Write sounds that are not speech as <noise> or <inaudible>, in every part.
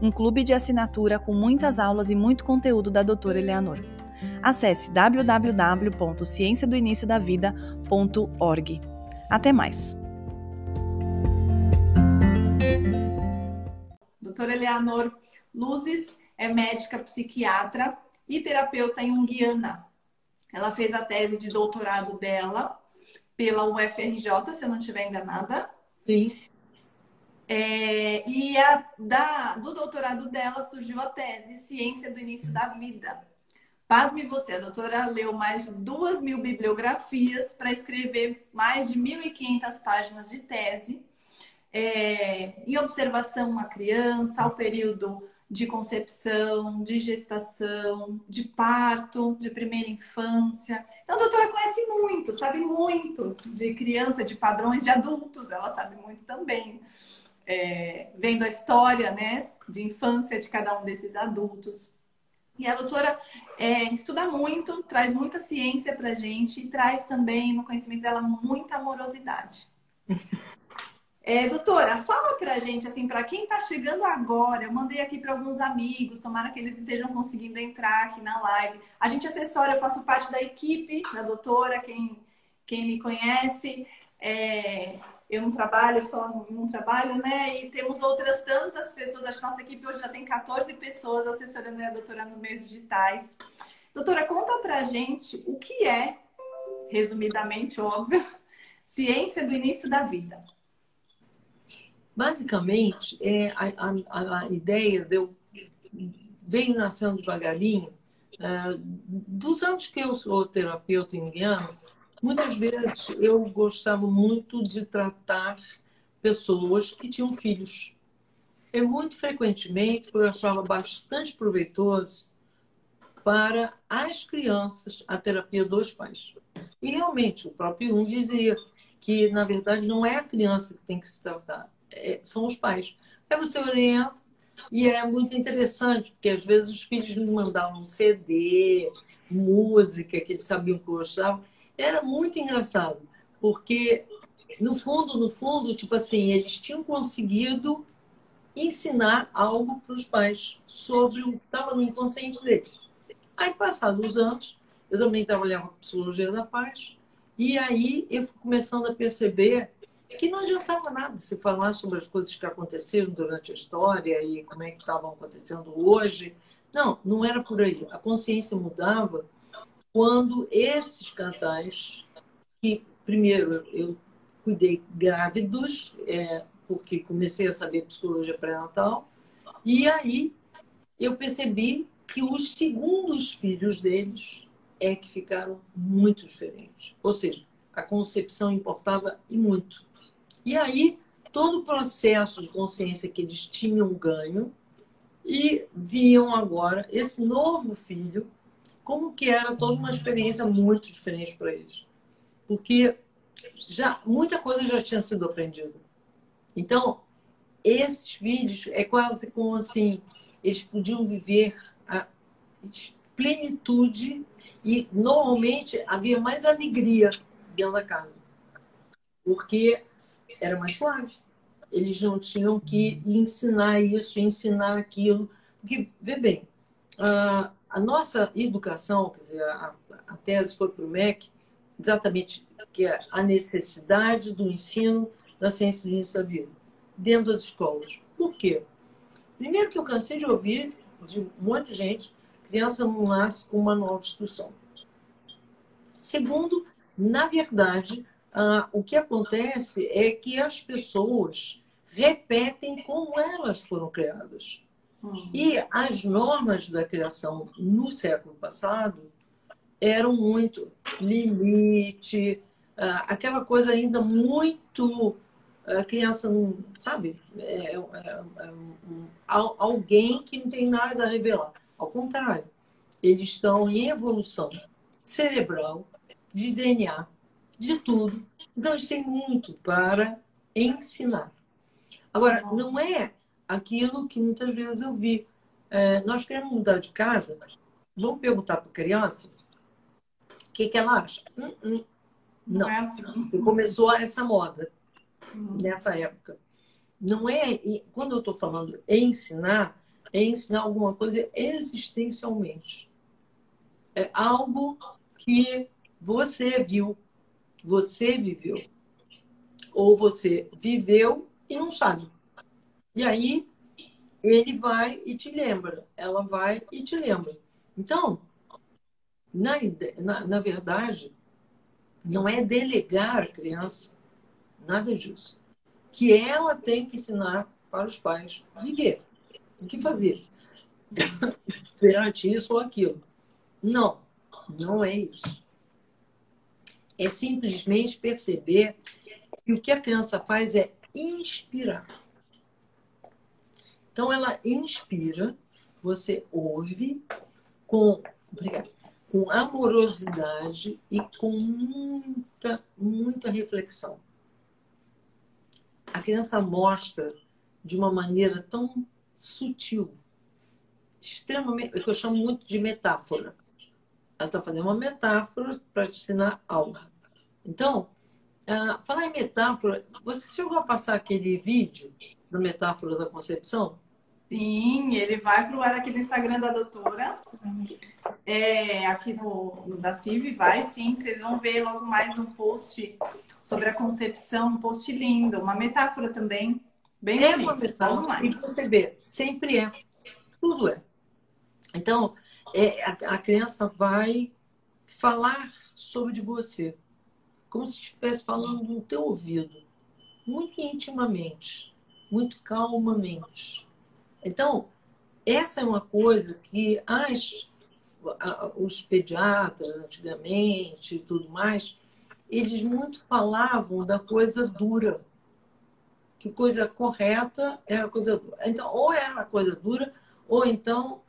um clube de assinatura com muitas aulas e muito conteúdo da doutora Eleanor. Acesse www.cienciadoiniciodavida.org. Até mais! Doutora Eleanor Luzes é médica psiquiatra e terapeuta em Guiana. Ela fez a tese de doutorado dela pela UFRJ, se eu não estiver enganada. Sim. É, e a, da, do doutorado dela surgiu a tese Ciência do Início da Vida. Pasme você, a doutora leu mais de duas mil bibliografias para escrever mais de 1.500 páginas de tese é, em observação uma criança, ao período de concepção, de gestação, de parto, de primeira infância. Então, a doutora conhece muito, sabe muito de criança, de padrões de adultos, ela sabe muito também é, vendo a história né, de infância de cada um desses adultos. E a doutora é, estuda muito, traz muita ciência para a gente e traz também no conhecimento dela muita amorosidade. É, doutora, fala para a gente, assim, para quem está chegando agora, eu mandei aqui para alguns amigos, tomara que eles estejam conseguindo entrar aqui na live. A gente assessora, eu faço parte da equipe da doutora, quem, quem me conhece. É, eu não trabalho só num trabalho, né? E temos outras tantas pessoas, acho que nossa equipe hoje já tem 14 pessoas assessorando a doutora nos meios digitais. Doutora, conta pra gente o que é, resumidamente, óbvio, <laughs> ciência do início da vida. Basicamente, é, a, a, a ideia de eu venho nascendo devagarinho, uh, dos anos que eu sou terapeuta indiano, Muitas vezes eu gostava muito de tratar pessoas que tinham filhos. E muito frequentemente eu achava bastante proveitoso para as crianças a terapia dos pais. E realmente o próprio Jung dizia que, na verdade, não é a criança que tem que se tratar, é, são os pais. Aí você orienta e é muito interessante, porque às vezes os filhos me mandavam um CD, música que eles sabiam que eu gostava era muito engraçado, porque no fundo, no fundo, tipo assim, eles tinham conseguido ensinar algo para os pais sobre o que estava no inconsciente deles. Aí, passados os anos, eu também trabalhava com psicologia da paz, e aí eu fui começando a perceber que não adiantava nada se falar sobre as coisas que aconteceram durante a história e como é que estavam acontecendo hoje. Não, não era por aí. A consciência mudava quando esses casais, que primeiro eu cuidei grávidos, é, porque comecei a saber psicologia pré-natal, e aí eu percebi que os segundos filhos deles é que ficaram muito diferentes. Ou seja, a concepção importava e muito. E aí, todo o processo de consciência que eles tinham ganho e viam agora esse novo filho como que era toda uma experiência muito diferente para eles. Porque já muita coisa já tinha sido aprendida. Então, esses vídeos é quase como assim, eles podiam viver a plenitude e normalmente havia mais alegria dentro da casa. Porque era mais suave. Eles não tinham que ensinar isso, ensinar aquilo. Porque, vê bem, uh, a nossa educação, quer dizer, a, a tese foi para o MEC, exatamente que é a necessidade do ensino da ciência do início da vida dentro das escolas. Por quê? Primeiro que eu cansei de ouvir de um monte de gente, criança não nasce com manual de instrução. Segundo, na verdade, ah, o que acontece é que as pessoas repetem como elas foram criadas. Uhum. E as normas da criação no século passado eram muito limite, ah, aquela coisa ainda muito a criança não, sabe, é, é, é um, alguém que não tem nada a revelar. Ao contrário, eles estão em evolução cerebral, de DNA, de tudo. Então, eles têm muito para ensinar. Agora, não é aquilo que muitas vezes eu vi. É, nós queremos mudar de casa, vamos perguntar para a criança o que, que ela acha. Hum, hum. Não, é assim. começou essa moda uhum. nessa época. Não é, quando eu estou falando ensinar, é ensinar alguma coisa existencialmente. É algo que você viu, você viveu. Ou você viveu e não sabe. E aí ele vai e te lembra, ela vai e te lembra. Então, na, na, na verdade, não é delegar a criança, nada disso. Que ela tem que ensinar para os pais viver, o que fazer <laughs> perante isso ou aquilo. Não, não é isso. É simplesmente perceber que o que a criança faz é inspirar. Então, ela inspira, você ouve com, obrigada, com amorosidade e com muita, muita reflexão. A criança mostra de uma maneira tão sutil, extremamente, que eu chamo muito de metáfora. Ela está fazendo uma metáfora para te ensinar algo. Então, uh, falar em metáfora, você chegou a passar aquele vídeo da metáfora da concepção? Sim, ele vai para o ar aqui no Instagram da doutora. É, aqui no, no da CIV, vai sim. Vocês vão ver logo mais um post sobre a concepção, um post lindo, uma metáfora também. Bem é uma metáfora. E você vê, sempre é. Tudo é. Então, é, a, a criança vai falar sobre você, como se estivesse falando no teu ouvido, muito intimamente, muito calmamente. Então, essa é uma coisa que as, os pediatras antigamente e tudo mais, eles muito falavam da coisa dura. Que coisa correta era coisa dura. Então, ou era coisa dura, ou então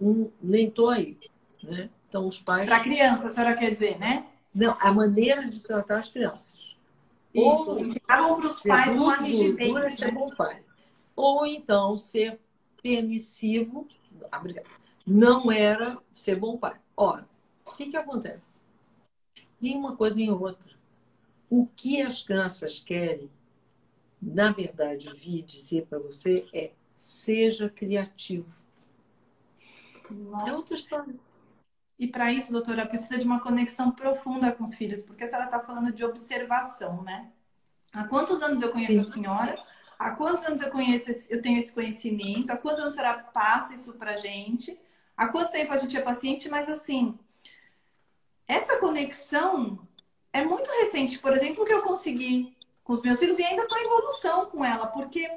um, nem tô aí. Né? Então, os pais. Para criança, a senhora quer dizer, né? Não, a maneira de tratar as crianças. Isso, ou ensinavam para os pais uma rigidez. Né? Ser bom pai ou então ser permissivo, não era ser bom pai. Ora, o que, que acontece? Nem uma coisa nem outra. O que as crianças querem, na verdade, vir dizer para você é seja criativo. Nossa. É outra história. E para isso, doutora, precisa de uma conexão profunda com os filhos, porque a senhora está falando de observação, né? Há quantos anos eu conheço Sim. a senhora? Há quantos anos eu conheço, esse, eu tenho esse conhecimento? Há quantos anos senhora passa isso pra gente? Há quanto tempo a gente é paciente? Mas assim, essa conexão é muito recente. Por exemplo, que eu consegui com os meus filhos e ainda estou em evolução com ela, porque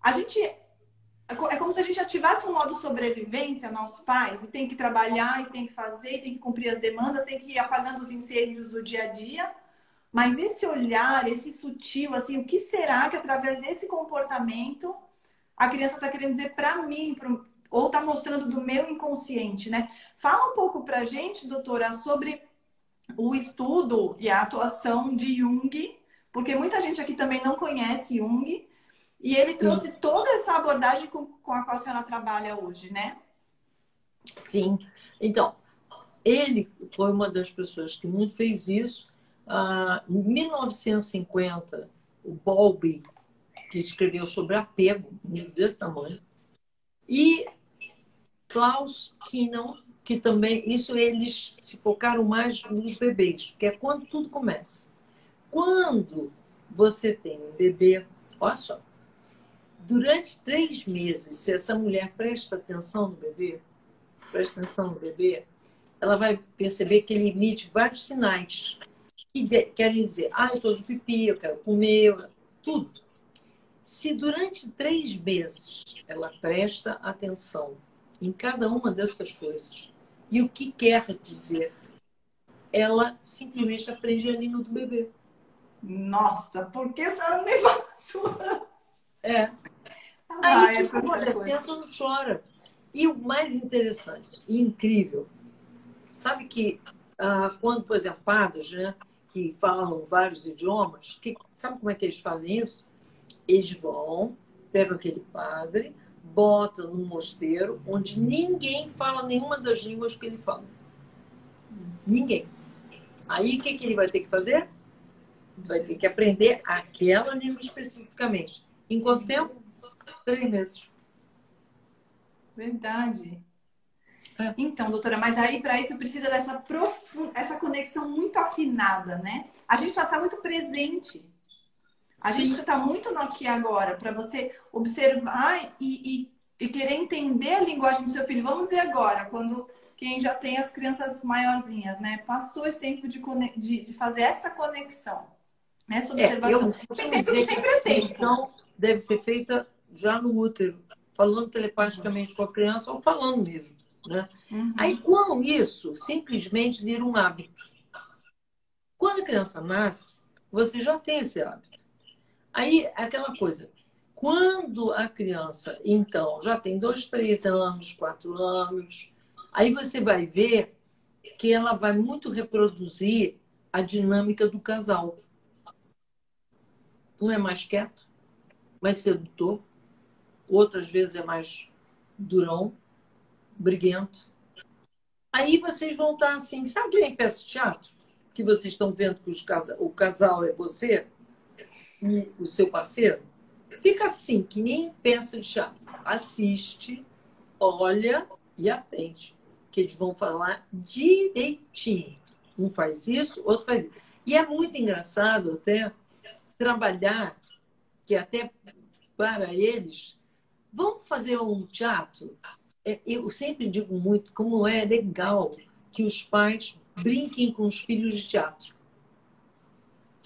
a gente é como se a gente ativasse um modo sobrevivência, nossos pais, e tem que trabalhar, e tem que fazer, e tem que cumprir as demandas, tem que ir apagando os incêndios do dia a dia. Mas esse olhar, esse sutil, assim, o que será que através desse comportamento a criança está querendo dizer para mim, pro, ou está mostrando do meu inconsciente, né? Fala um pouco para a gente, doutora, sobre o estudo e a atuação de Jung, porque muita gente aqui também não conhece Jung, e ele trouxe Sim. toda essa abordagem com, com a qual a senhora trabalha hoje, né? Sim. Então, ele foi uma das pessoas que muito fez isso ah, em 1950, o Bowlby, que escreveu sobre apego, desse tamanho, e Klaus Kinnon, que também, isso eles se focaram mais nos bebês, porque é quando tudo começa. Quando você tem um bebê, olha só, durante três meses, se essa mulher presta atenção no bebê, presta atenção no bebê, ela vai perceber que ele emite vários sinais que querem dizer, ah, eu estou de pipi, eu quero comer, tudo. Se durante três meses ela presta atenção em cada uma dessas coisas e o que quer dizer, ela simplesmente aprende a língua do bebê. Nossa, por que a senhora não me passou? É. Ah, Aí, é tipo, olha, a criança não chora. E o mais interessante e incrível, sabe que ah, quando, por exemplo, padres, né, que falam vários idiomas, que, sabe como é que eles fazem isso? Eles vão, pegam aquele padre, botam num mosteiro onde ninguém fala nenhuma das línguas que ele fala. Ninguém. Aí o que, que ele vai ter que fazer? Vai ter que aprender aquela língua especificamente. Em quanto tempo? Três meses. Verdade. É. Então, doutora, mas aí para isso precisa dessa profun... essa conexão muito afinada, né? A gente já está muito presente. A gente está muito no aqui agora, para você observar e, e, e querer entender a linguagem do seu filho. Vamos dizer agora, quando quem já tem as crianças maiorzinhas, né? Passou esse tempo de, de, de fazer essa conexão, essa É, observação. eu Tem tempo que sempre é tempo. conexão deve ser feita já no útero, falando telepaticamente com a criança ou falando mesmo. Né? Uhum. Aí, com isso, simplesmente vira um hábito. Quando a criança nasce, você já tem esse hábito. Aí, aquela coisa, quando a criança, então, já tem dois, três anos, quatro anos, aí você vai ver que ela vai muito reproduzir a dinâmica do casal. Um é mais quieto, mais sedutor, outras vezes é mais durão, briguento. Aí vocês vão estar assim, sabe quem é peça de teatro? Que vocês estão vendo que casa- o casal é você e o seu parceiro? Fica assim, que nem peça de teatro. Assiste, olha e aprende. Que eles vão falar direitinho. Um faz isso, outro faz isso. E é muito engraçado até trabalhar, que até para eles, vamos fazer um teatro? É, Eu sempre digo muito como é legal que os pais brinquem com os filhos de teatro.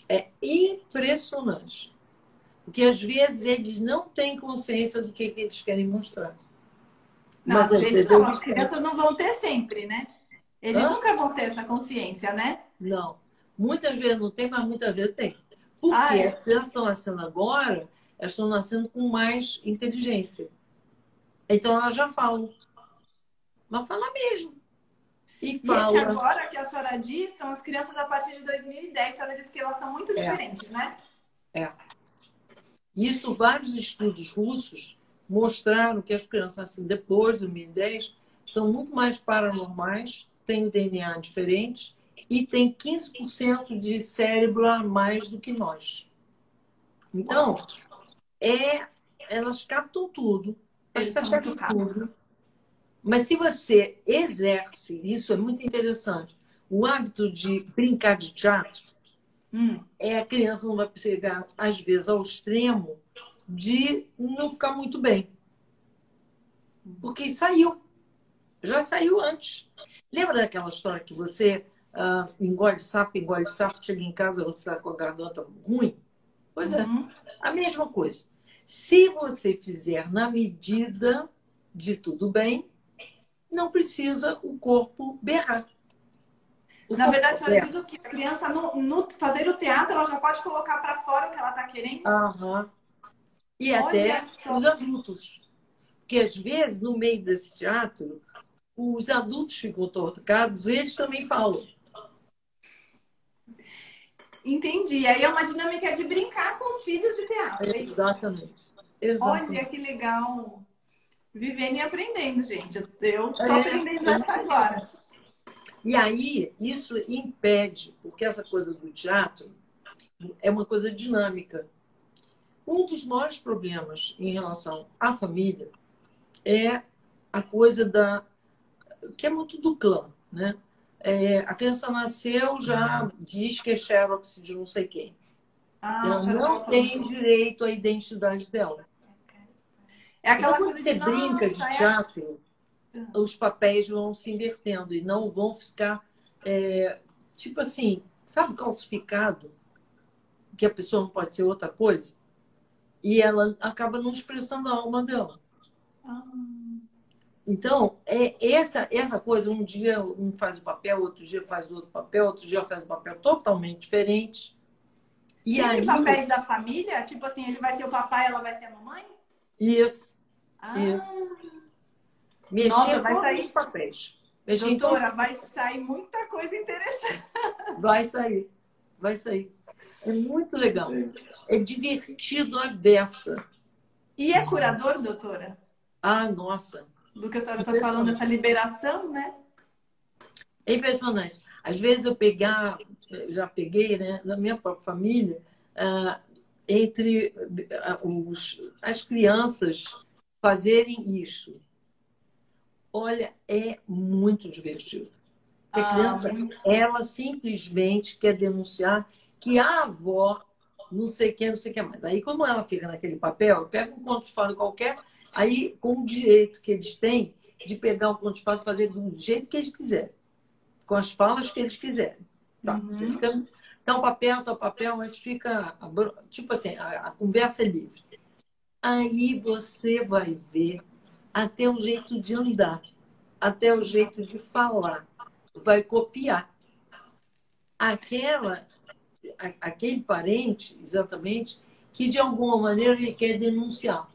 É impressionante. Porque às vezes eles não têm consciência do que, que eles querem mostrar. Não, às Mas vezes entendeu? não, as crianças não vão ter sempre, né? Eles Hã? nunca vão ter essa consciência, né? Não. Muitas vezes não tem, mas muitas vezes tem. Porque Ah, é? as crianças estão nascendo agora, elas estão nascendo com mais inteligência. Então elas já falam. Mas fala mesmo. E E esse fala. agora que a senhora diz são as crianças a partir de 2010. A senhora disse que elas são muito É. diferentes, né? Isso, vários estudos russos mostraram que as crianças assim, depois de 2010 são muito mais paranormais, têm DNA diferente e têm 15% de cérebro a mais do que nós. Então, é, elas captam tudo, São muito tudo. Mas se você exerce, isso é muito interessante, o hábito de brincar de teatro, Hum. é a criança não vai chegar, às vezes, ao extremo de não ficar muito bem. Porque saiu. Já saiu antes. Lembra daquela história que você ah, engole sapo, engole sapo, chega em casa, você está com a garganta ruim? Pois é, Uhum. a mesma coisa. Se você fizer na medida de tudo bem, não precisa o corpo berrar. O Na corpo verdade, a senhora berra. diz o que a criança, no, no fazer o teatro, ela já pode colocar para fora o que ela está querendo. Aham. E Olha até só. os adultos. Porque, às vezes, no meio desse teatro, os adultos ficam tocados e eles também falam. Entendi. Aí é uma dinâmica de brincar com os filhos de teatro. É. Exatamente. Exatamente. Olha que legal. Vivendo e aprendendo, gente. Eu tô É, aprendendo é essa agora. E aí, isso impede, porque essa coisa do teatro é uma coisa dinâmica. Um dos maiores problemas em relação à família é a coisa da. que é muito do clã, né? É, a criança nasceu, já diz que é Xerox de não sei quem. Ah, Ela não tem direito à identidade dela. É aquela Então, quando coisa você de brinca de "Nossa, é teatro, os papéis vão se invertendo e não vão ficar, é, tipo assim, sabe, calcificado, que a pessoa não pode ser outra coisa, e ela acaba não expressando a alma dela. Ah. Então, é essa, essa coisa, um dia um faz o papel, outro dia faz outro papel, outro dia faz um papel totalmente diferente. E Sempre aí... papéis da família? Tipo assim, ele vai ser o papai, ela vai ser a mamãe? Isso. Ah. Isso. Nossa, vai sair os papéis. Mexer Doutora, vai sair muita coisa interessante. <laughs> Vai sair. Vai sair. É muito legal. É divertido a beça. E é curador, doutora? Ah, nossa. Do que a senhora está falando, dessa liberação, né? É impressionante. Às vezes eu pegar, já peguei, né, na minha própria família, uh, entre uh, os, as crianças fazerem isso. Olha, é muito divertido. A ah, criança, ela simplesmente quer denunciar que a avó não sei o que, não sei o que mais. Aí, como ela fica naquele papel, pega um conto de fada qualquer, aí com o direito que eles têm de pegar um conto de fada e fazer do jeito que eles quiserem, com as falas que eles quiserem. Tá? Uhum. Você fica. Tá um papel, tá um papel, mas fica. Tipo assim, a, a conversa é livre. Aí você vai ver até o jeito de andar, até o jeito de falar. Vai copiar. Aquela aquele parente, exatamente, que de alguma maneira ele quer denunciar.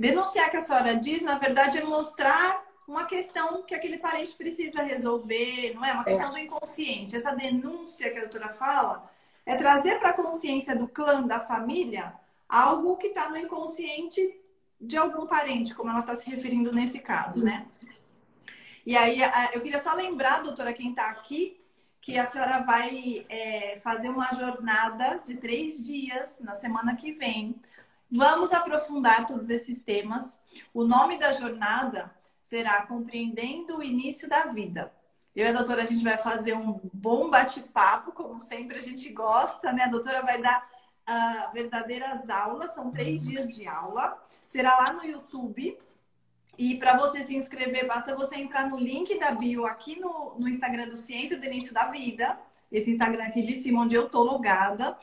Denunciar que a senhora diz, na verdade, é mostrar uma questão que aquele parente precisa resolver, não é? Uma questão é. do inconsciente. Essa denúncia que a doutora fala é trazer para a consciência do clã, da família, algo que está no inconsciente de algum parente, como ela está se referindo nesse caso, né? E aí, eu queria só lembrar, doutora, quem está aqui, que a senhora vai é, fazer uma jornada de três dias na semana que vem. Vamos aprofundar todos esses temas. O nome da jornada será Compreendendo o Início da Vida. Eu e a doutora, a gente vai fazer um bom bate-papo, como sempre a gente gosta, né? A doutora vai dar uh, verdadeiras aulas, são três dias de aula. Será lá no YouTube. E para você se inscrever, basta você entrar no link da bio aqui no, no Instagram do Ciência do Início da Vida, esse Instagram aqui de cima, onde eu tô logada.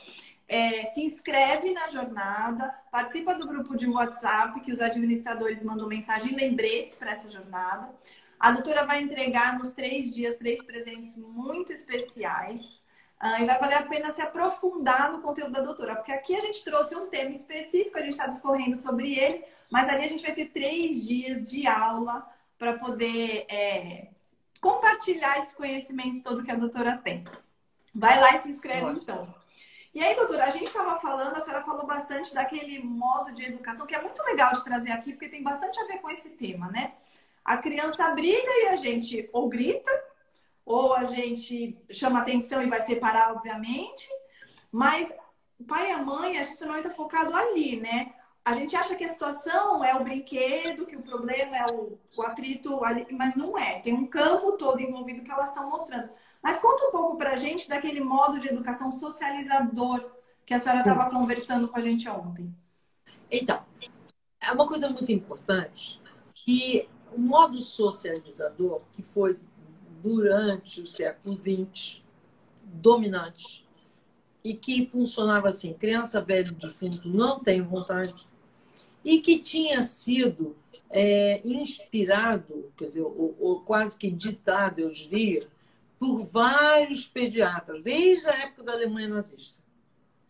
É, se inscreve na jornada, participa do grupo de WhatsApp, que os administradores mandam mensagem lembretes para essa jornada. A doutora vai entregar nos três dias três presentes muito especiais. Uh, e vai valer a pena se aprofundar no conteúdo da doutora, porque aqui a gente trouxe um tema específico, a gente está discorrendo sobre ele, mas ali a gente vai ter três dias de aula para poder é, compartilhar esse conhecimento todo que a doutora tem. Vai lá e se inscreve então. E aí, doutora, a gente estava falando, a senhora falou bastante daquele modo de educação, que é muito legal de trazer aqui, porque tem bastante a ver com esse tema, né? A criança briga e a gente ou grita, ou a gente chama atenção e vai separar, obviamente, mas o pai e a mãe, a gente não está focado ali, né? a gente acha que a situação é o brinquedo, que o problema é o, o atrito ali, mas não é. Tem um campo todo envolvido que elas estão mostrando. Mas conta um pouco para a gente daquele modo de educação socializador que a senhora estava conversando com a gente ontem. Então, é uma coisa muito importante que o modo socializador, que foi durante o século XX dominante, e que funcionava assim: criança, velho, defunto não tem vontade, e que tinha sido é, inspirado, quer dizer, ou, ou, quase que ditado, eu diria, por vários pediatras, desde a época da Alemanha nazista.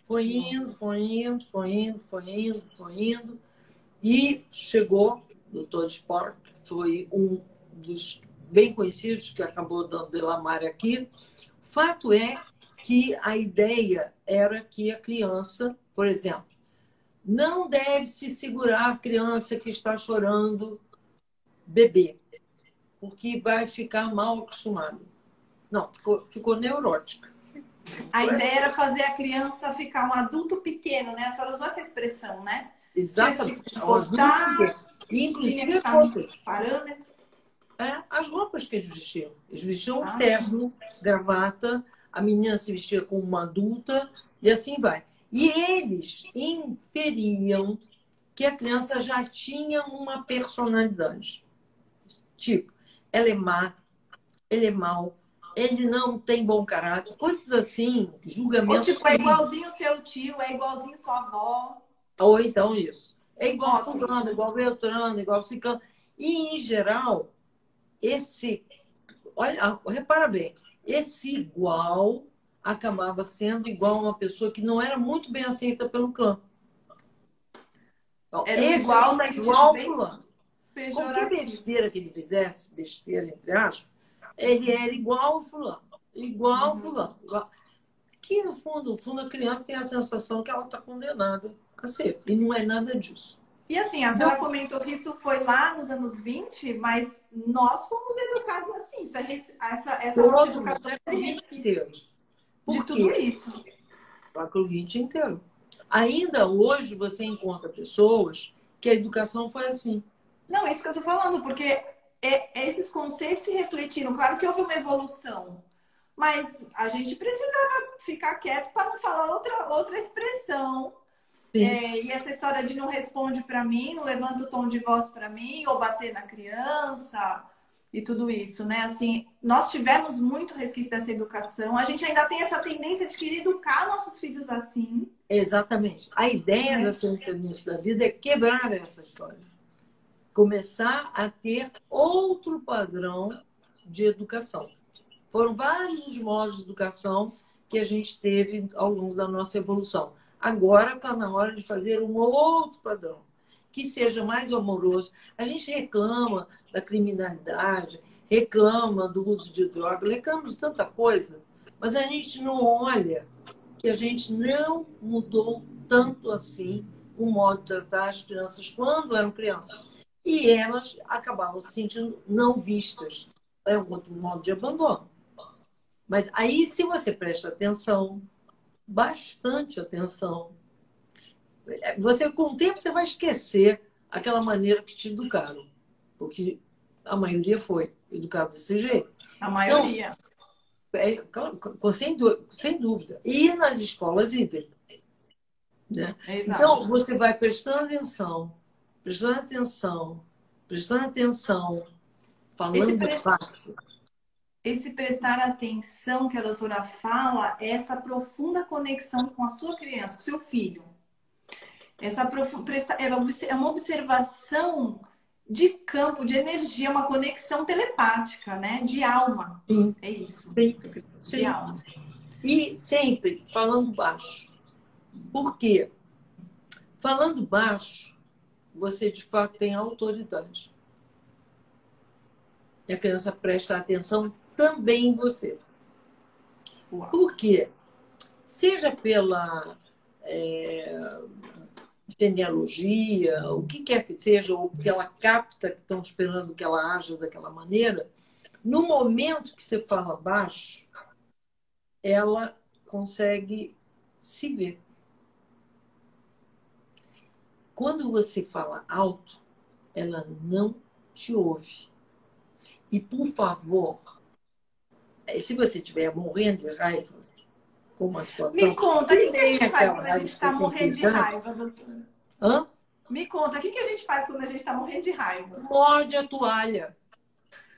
Foi indo, foi indo, foi indo, foi indo, foi indo, e chegou, o Dr. Sport, foi um dos bem conhecidos que acabou dando Delamare aqui. Fato é que a ideia era que a criança, por exemplo, não deve se segurar a criança que está chorando bebê, porque vai ficar mal acostumado. Não, ficou, ficou neurótica. A ideia era fazer a criança ficar um adulto pequeno, né? A senhora usou essa expressão, né? Exatamente. Botar, inclusive roupas. Parâmetro. É, as roupas que eles vestiam. Eles vestiam ah, terno, gravata, a menina se vestia como uma adulta e assim vai. E eles inferiam que a criança já tinha uma personalidade. Tipo, ela é má, ele é mau, ele não tem bom caráter, coisas assim, julgamentos. Ou tipo, é igualzinho seu tio, é igualzinho sua avó. Ou então isso. É igual fulano, igual Beltrano, igual Cicano. E, em geral, esse... Olha, repara bem. Esse igual acabava sendo igual a uma pessoa que não era muito bem aceita pelo clã. Então, era igual, mas igual fulano. Qualquer besteira que ele fizesse, besteira entre aspas, ele era igual ao fulano. Igual uhum. fulano. Igual. Que no fundo, no fundo, a criança tem a sensação que ela está condenada a ser. E não é nada disso. E assim, a senhora comentou que isso foi lá nos anos 20, mas nós fomos educados assim. Isso é, essa essa nossa educação é inteiro. de tudo isso. O século XX inteiro. Ainda hoje você encontra pessoas que a educação foi assim. Não, é isso que eu estou falando, porque é, esses conceitos se refletiram. Claro que houve uma evolução, mas a gente precisava ficar quieto para não falar outra, outra expressão é, e essa história de não responde para mim, não levanta o tom de voz para mim, ou bater na criança e tudo isso, né? Assim, nós tivemos muito resquício dessa educação. A gente ainda tem essa tendência de querer educar nossos filhos assim. Exatamente. A ideia é. da ciência da vida é quebrar essa história. Começar a ter outro padrão de educação. Foram vários os modos de educação que a gente teve ao longo da nossa evolução. Agora está na hora de fazer um outro padrão, que seja mais amoroso. A gente reclama da criminalidade, reclama do uso de droga, reclama de tanta coisa, mas a gente não olha que a gente não mudou tanto assim o modo de tratar as crianças quando eram crianças. E elas acabavam se sentindo não vistas. É um outro modo de abandono. Mas aí, se você presta atenção, bastante atenção. Você, com o tempo, você vai esquecer aquela maneira que te educaram. Porque a maioria foi educada desse jeito. A maioria. Então, é, sem, sem dúvida. E nas escolas idem. Né? então, você vai prestando atenção, prestando atenção, prestando atenção, falando Esse baixo esse prestar atenção que a doutora fala é essa profunda conexão com a sua criança, com o seu filho. Essa é, é uma observação de campo, de energia, uma conexão telepática, né? De alma. Sim. É isso. Sim. De Sim. alma. E sempre falando baixo. Por quê? Falando baixo, você de fato tem autoridade. E a criança presta atenção também em você. Por quê? Seja pela é, genealogia, o que quer que seja, ou porque ela capta que estão esperando que ela haja daquela maneira, no momento que você fala baixo, ela consegue se ver. Quando você fala alto, ela não te ouve. E, por favor, se você estiver morrendo de raiva com uma situação. Me conta, o que, que a gente faz quando a gente está morrendo de raiva, doutora? Hã? Me conta, o que, que a gente faz quando a gente está morrendo de raiva? Morde a toalha.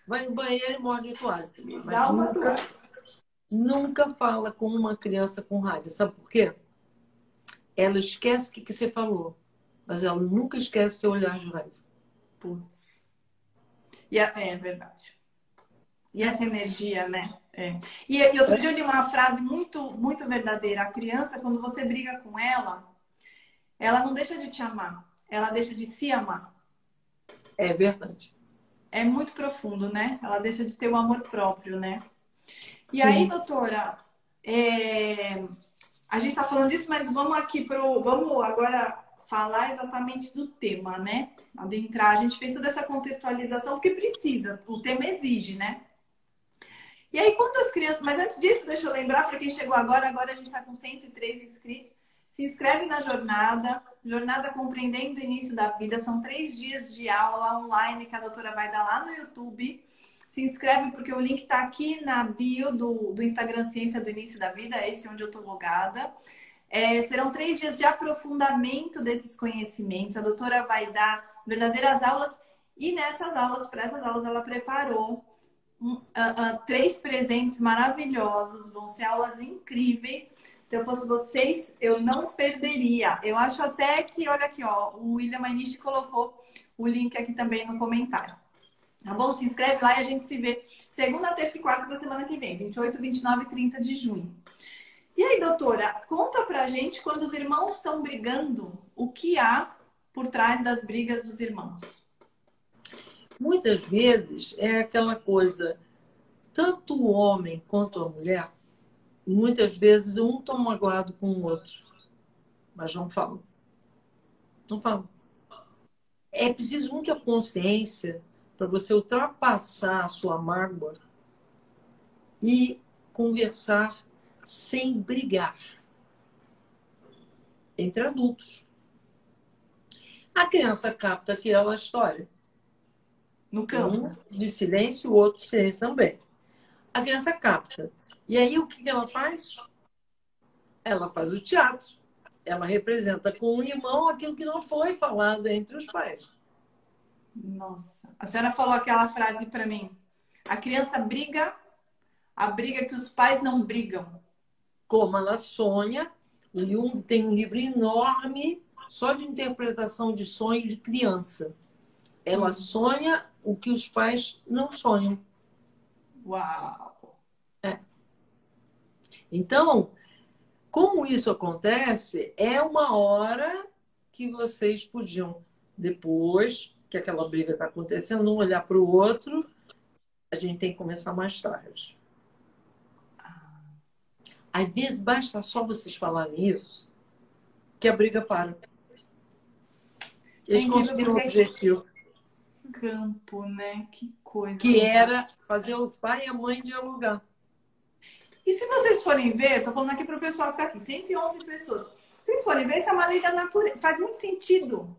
Vai no banheiro e morde a toalha. Mas Dá uma nunca, toalha. nunca fala com uma criança com raiva. Sabe por quê? Ela esquece o que, que você falou, mas ela nunca esquece seu olhar de raiva. Putz. E é, é verdade. E essa energia, né? É. E, e, outro dia eu li uma frase muito, muito verdadeira. A criança, quando você briga com ela, ela não deixa de te amar, ela deixa de se amar. É verdade. É muito profundo, né? Ela deixa de ter o amor próprio, né? E Sim. aí, doutora, é... a gente está falando disso, mas vamos aqui pro. Vamos agora falar exatamente do tema, né? Adentrar. A gente fez toda essa contextualização porque precisa, o tema exige, né? E aí, quando as crianças. Mas antes disso, deixa eu lembrar para quem chegou agora: agora a gente está com 103 inscritos. Se inscreve na jornada, Jornada Compreendendo o Início da Vida. São três dias de aula online que a doutora vai dar lá no YouTube. Se inscreve porque o link está aqui na bio do, do Instagram Ciência do Início da Vida, esse onde eu estou logada. É, serão três dias de aprofundamento desses conhecimentos. A doutora vai dar verdadeiras aulas e nessas aulas, para essas aulas, ela preparou uh, uh, três presentes maravilhosos, vão ser aulas incríveis. Se eu fosse vocês, eu não perderia. Eu acho até que, olha aqui, ó, o William Mainichi colocou o link aqui também no comentário. Tá bom? Se inscreve lá e a gente se vê segunda, terça e quarta da semana que vem, 28, 29 e 30 de junho. E aí, doutora, conta pra gente quando os irmãos estão brigando, o que há por trás das brigas dos irmãos? Muitas vezes é aquela coisa, tanto o homem quanto a mulher, muitas vezes um toma magoado com o outro, mas não falam. Não falam. É preciso muita consciência para você ultrapassar a sua mágoa e conversar sem brigar entre adultos. A criança capta aquela história. No campo. Um de silêncio, o outro silêncio também. A criança capta. E aí o que ela faz? Ela faz o teatro. Ela representa com o irmão aquilo que não foi falado entre os pais. Nossa. A senhora falou aquela frase para mim. A criança briga a briga que os pais não brigam. Como ela sonha. O Jung tem um livro enorme só de interpretação de sonho de criança. Ela hum. sonha o que os pais não sonham. Uau! É. Então, como isso acontece, é uma hora que vocês podiam, depois que aquela briga está acontecendo, um olhar para o outro, a gente tem que começar mais tarde. Às vezes basta só vocês falarem isso, que a briga para. Eles é conseguiram o objetivo. Campo, né? Que coisa. Que era fazer o pai e a mãe dialogar. E se vocês forem ver, tô falando aqui para o pessoal que está aqui, 111 pessoas. Se vocês forem ver, isso é uma lei da natureza. Faz muito sentido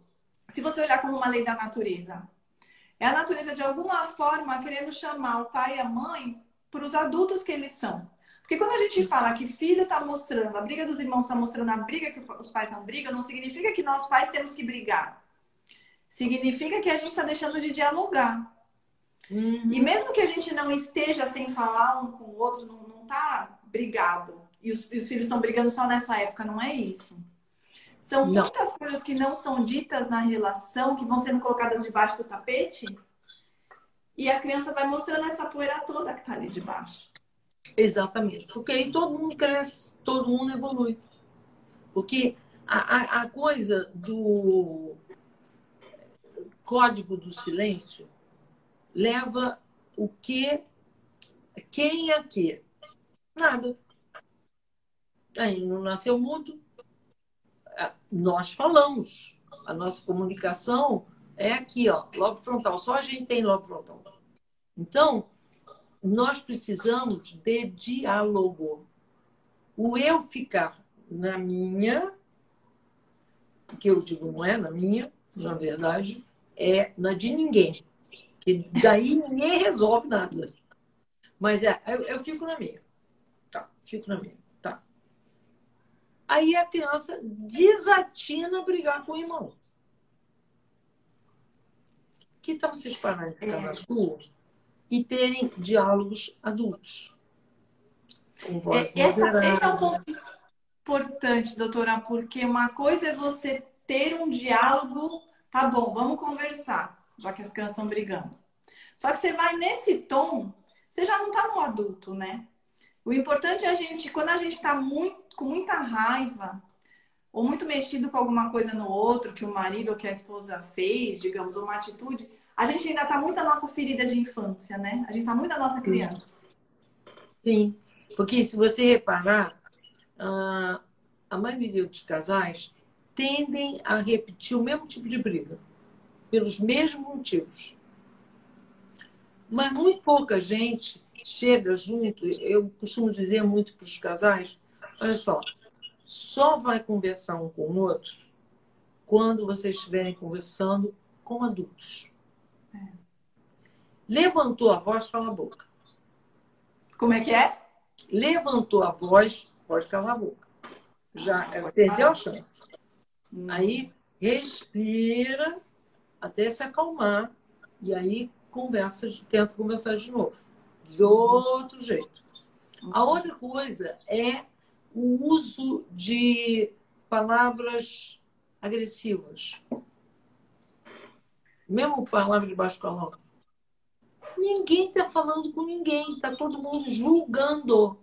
se você olhar como uma lei da natureza. É a natureza, de alguma forma, querendo chamar o pai e a mãe para os adultos que eles são. Porque quando a gente fala que filho está mostrando, a briga dos irmãos está mostrando a briga que os pais não brigam, não significa que nós pais temos que brigar. Significa que a gente está deixando de dialogar. Uhum. E mesmo que a gente não esteja sem falar um com o outro, não, não tá brigado. E os, e os filhos estão brigando só nessa época, não é isso. São não. muitas coisas que não são ditas na relação, que vão sendo colocadas debaixo do tapete. E a criança vai mostrando essa poeira toda que está ali debaixo. Exatamente. Porque aí todo mundo cresce, todo mundo evolui. Porque a, a, a coisa do código do silêncio leva o que, quem a quê? Nada. Aí não nasceu mudo. Nós falamos. A nossa comunicação é aqui, ó, lobo frontal. Só a gente tem lobo frontal. Então, nós precisamos de diálogo. O eu ficar na minha, que eu digo não é na minha, na verdade, é na de ninguém. Que daí ninguém resolve nada. Mas é, eu, eu fico na minha. Tá, fico na minha. Tá. Aí a criança desatina a brigar com o irmão. Que tal vocês pararem de ficar na rua e terem diálogos adultos. É, essa, esse é um ponto importante, doutora, porque uma coisa é você ter um diálogo, tá bom, vamos conversar, já que as crianças estão brigando. Só que você vai nesse tom, você já não está no adulto, né? O importante é a gente, quando a gente está muito, com muita raiva, ou muito mexido com alguma coisa no outro, que o marido ou que a esposa fez, digamos, uma atitude, a gente ainda está muito na nossa ferida de infância, né? A gente está muito na nossa criança. Sim, porque se você reparar, a maioria dos casais tendem a repetir o mesmo tipo de briga, pelos mesmos motivos. Mas muito pouca gente chega junto. Eu costumo dizer muito para os casais: olha só, só vai conversar um com o outro quando vocês estiverem conversando com adultos. Levantou a voz, cala a boca. Como é que é? Levantou a voz, pode calar a boca. Já perdeu a chance. Hum. Aí respira até se acalmar e aí conversa, tenta conversar de novo. De outro jeito. A outra coisa é o uso de palavras agressivas. Mesmo palavras de baixo calão. Ninguém está falando com ninguém, está todo mundo julgando.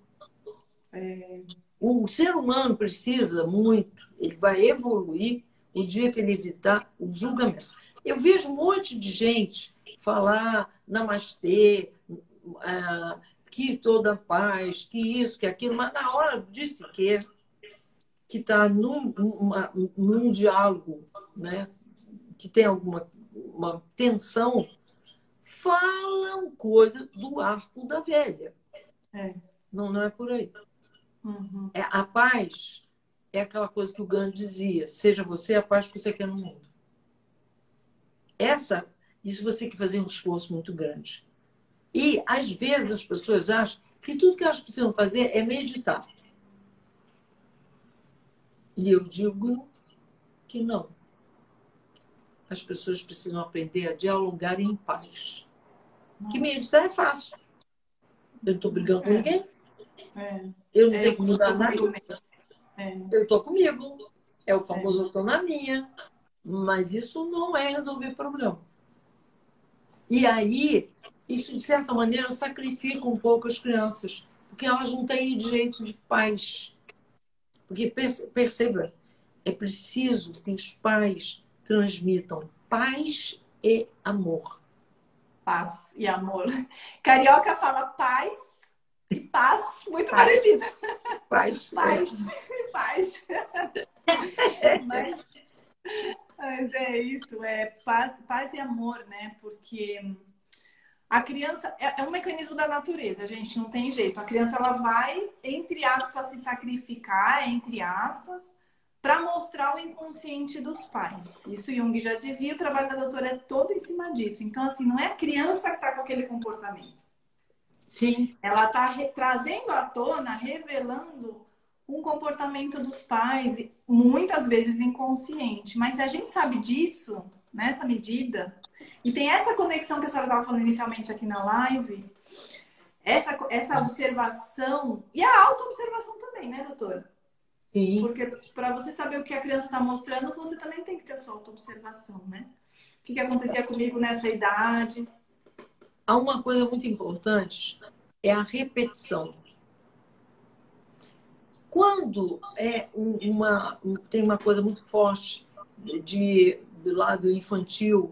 É... O ser humano precisa muito, ele vai evoluir o dia que ele evitar o julgamento. Eu vejo um monte de gente falar namastê, uh, que toda paz, que isso, que aquilo, mas na hora de sequer que está num, num diálogo, né, que tem alguma uma tensão, falam coisa do arco da velha. É. Não, não é por aí. Uhum. É, a paz é aquela coisa que o Gandhi dizia: seja você a paz que você quer no mundo. Essa, isso você tem que fazer um esforço muito grande. E, às vezes, as pessoas acham que tudo que elas precisam fazer é meditar. E eu digo que não. As pessoas precisam aprender a dialogar em paz. Que meditar é fácil. Eu não estou brigando com é. ninguém. É. Eu não é, tenho que mudar nada. É. Eu estou comigo. É o famoso eu estou na minha. Mas isso não é resolver problema. E aí, isso de certa maneira sacrifica um pouco as crianças, porque elas não têm direito de paz. Porque perceba, é preciso que os pais transmitam paz e amor. Paz e amor. Carioca fala paz e paz, muito paz. parecida. Paz. Paz. É. Paz. mas, mas é isso, é paz, paz e amor, né? Porque a criança é, é um mecanismo da natureza, gente, não tem jeito. A criança ela vai, entre aspas, se sacrificar, entre aspas, para mostrar o inconsciente dos pais. Isso Jung já dizia, o trabalho da doutora é todo em cima disso. Então, assim, não é a criança que está com aquele comportamento. Sim. Ela está trazendo à tona, revelando um comportamento dos pais, muitas vezes inconsciente. Mas se a gente sabe disso, nessa medida, e tem essa conexão que a senhora estava falando inicialmente aqui na live, essa, essa observação, e a auto-observação também, né, doutora? Sim. Porque para você saber o que a criança está mostrando, você também tem que ter a sua auto-observação, né? O que, que acontecia comigo nessa idade? Há uma coisa muito importante, é a repetição. Quando é uma, tem uma coisa muito forte de, do lado infantil,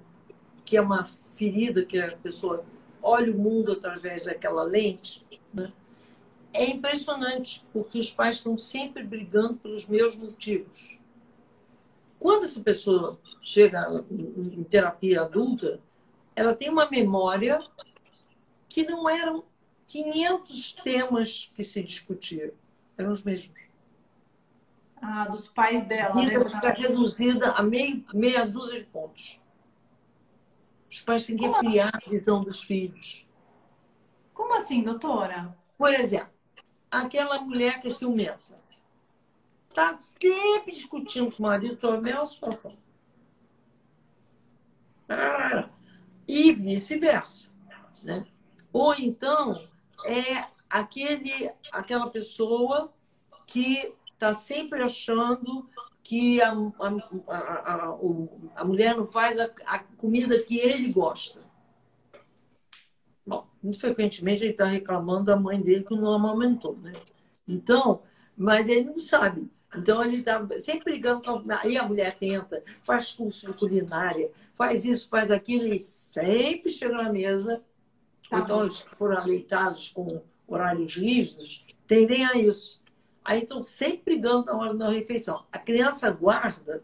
que é uma ferida que a pessoa olha o mundo através daquela lente? É impressionante, porque os pais estão sempre brigando pelos meus motivos. Quando essa pessoa chega em terapia adulta, ela tem uma memória que não eram 500 temas que se discutiram, eram os mesmos. Ah, dos pais dela. Isso né? fica reduzida a meio, meia dúzia de pontos. Os pais têm que Como ampliar assim? a visão dos filhos. Como assim, doutora? Por exemplo, aquela mulher que é ciumenta. Está sempre discutindo com o marido sobre a mesma situação. E vice-versa. Né? Ou então, é aquele, aquela pessoa que está sempre achando que a, a, a, a, mulher não faz a comida que ele gosta. Bom, muito frequentemente ele está reclamando da mãe dele que não amamentou, né? Então, mas ele não sabe. Então ele está sempre brigando com a... Aí a mulher tenta, faz curso de culinária, faz isso, faz aquilo, e sempre chega na mesa. Tá então, os que foram aleitados com horários rígidos tendem a isso. Aí estão sempre brigando na hora da refeição. A criança guarda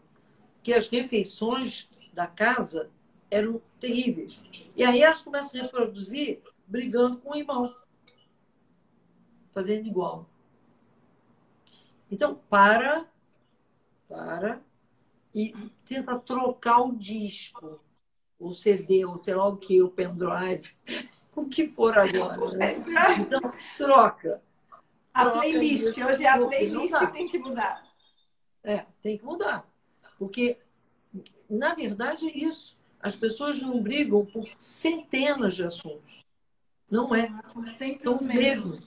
que as refeições da casa eram terríveis. E aí elas começam a reproduzir brigando com o irmão, fazendo igual. Então, para, para e tenta trocar o disco, o CD, ou sei lá o que, o pendrive, <laughs> o que for agora. Né? Então, troca. A playlist, hoje a playlist tem que mudar. É, tem que mudar. Porque, na verdade, é isso. As pessoas não brigam por centenas de assuntos. Não é. São sempre os mesmos.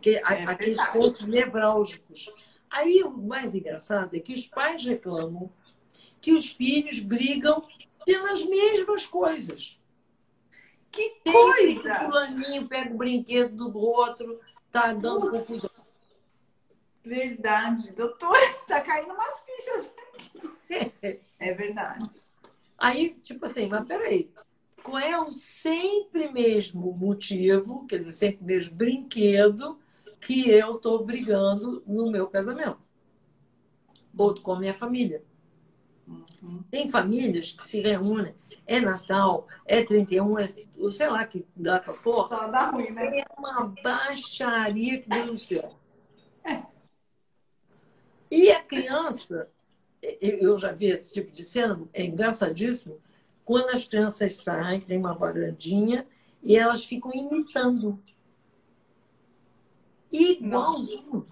Que, é aqueles verdade. pontos nevrálgicos. Aí o mais engraçado é que os pais reclamam que os filhos brigam pelas mesmas coisas. Que coisa! O fulaninho pega o brinquedo do outro, tá dando confusão. Verdade, doutora, <laughs> tá caindo umas fichas aqui. <laughs> É verdade. Aí, tipo assim, mas peraí, qual é o sempre mesmo motivo, quer dizer, sempre mesmo brinquedo que eu estou brigando no meu casamento? Ou com a minha família. Uhum. Tem famílias que se reúnem, é Natal, é 31, é, sei lá que data for. Só dá ruim, né? É uma baixaria que Deus do céu. É. E a criança, eu já vi esse tipo de cena, é engraçadíssimo, quando as crianças saem, tem uma varandinha, e elas ficam imitando. Igualzinho.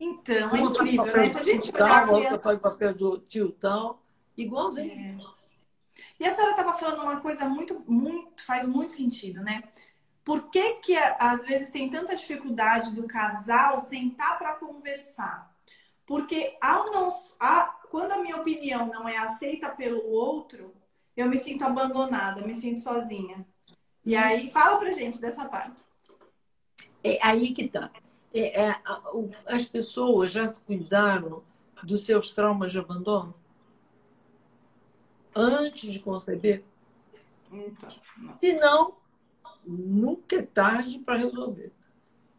Então, é incrível, né? Se a gente olhar tal, criança... faz papel do tio tal, igualzinho. É. E a senhora estava falando uma coisa muito, muito, faz muito sentido, né? Por que, que às vezes tem tanta dificuldade do casal sentar para conversar? Porque ao não, a, quando a minha opinião não é aceita pelo outro, eu me sinto abandonada, me sinto sozinha. E aí, fala pra gente dessa parte. É aí que tá. É, é, as pessoas já se cuidaram dos seus traumas de abandono? Antes de conceber? Então. Se não, nunca é tarde para resolver.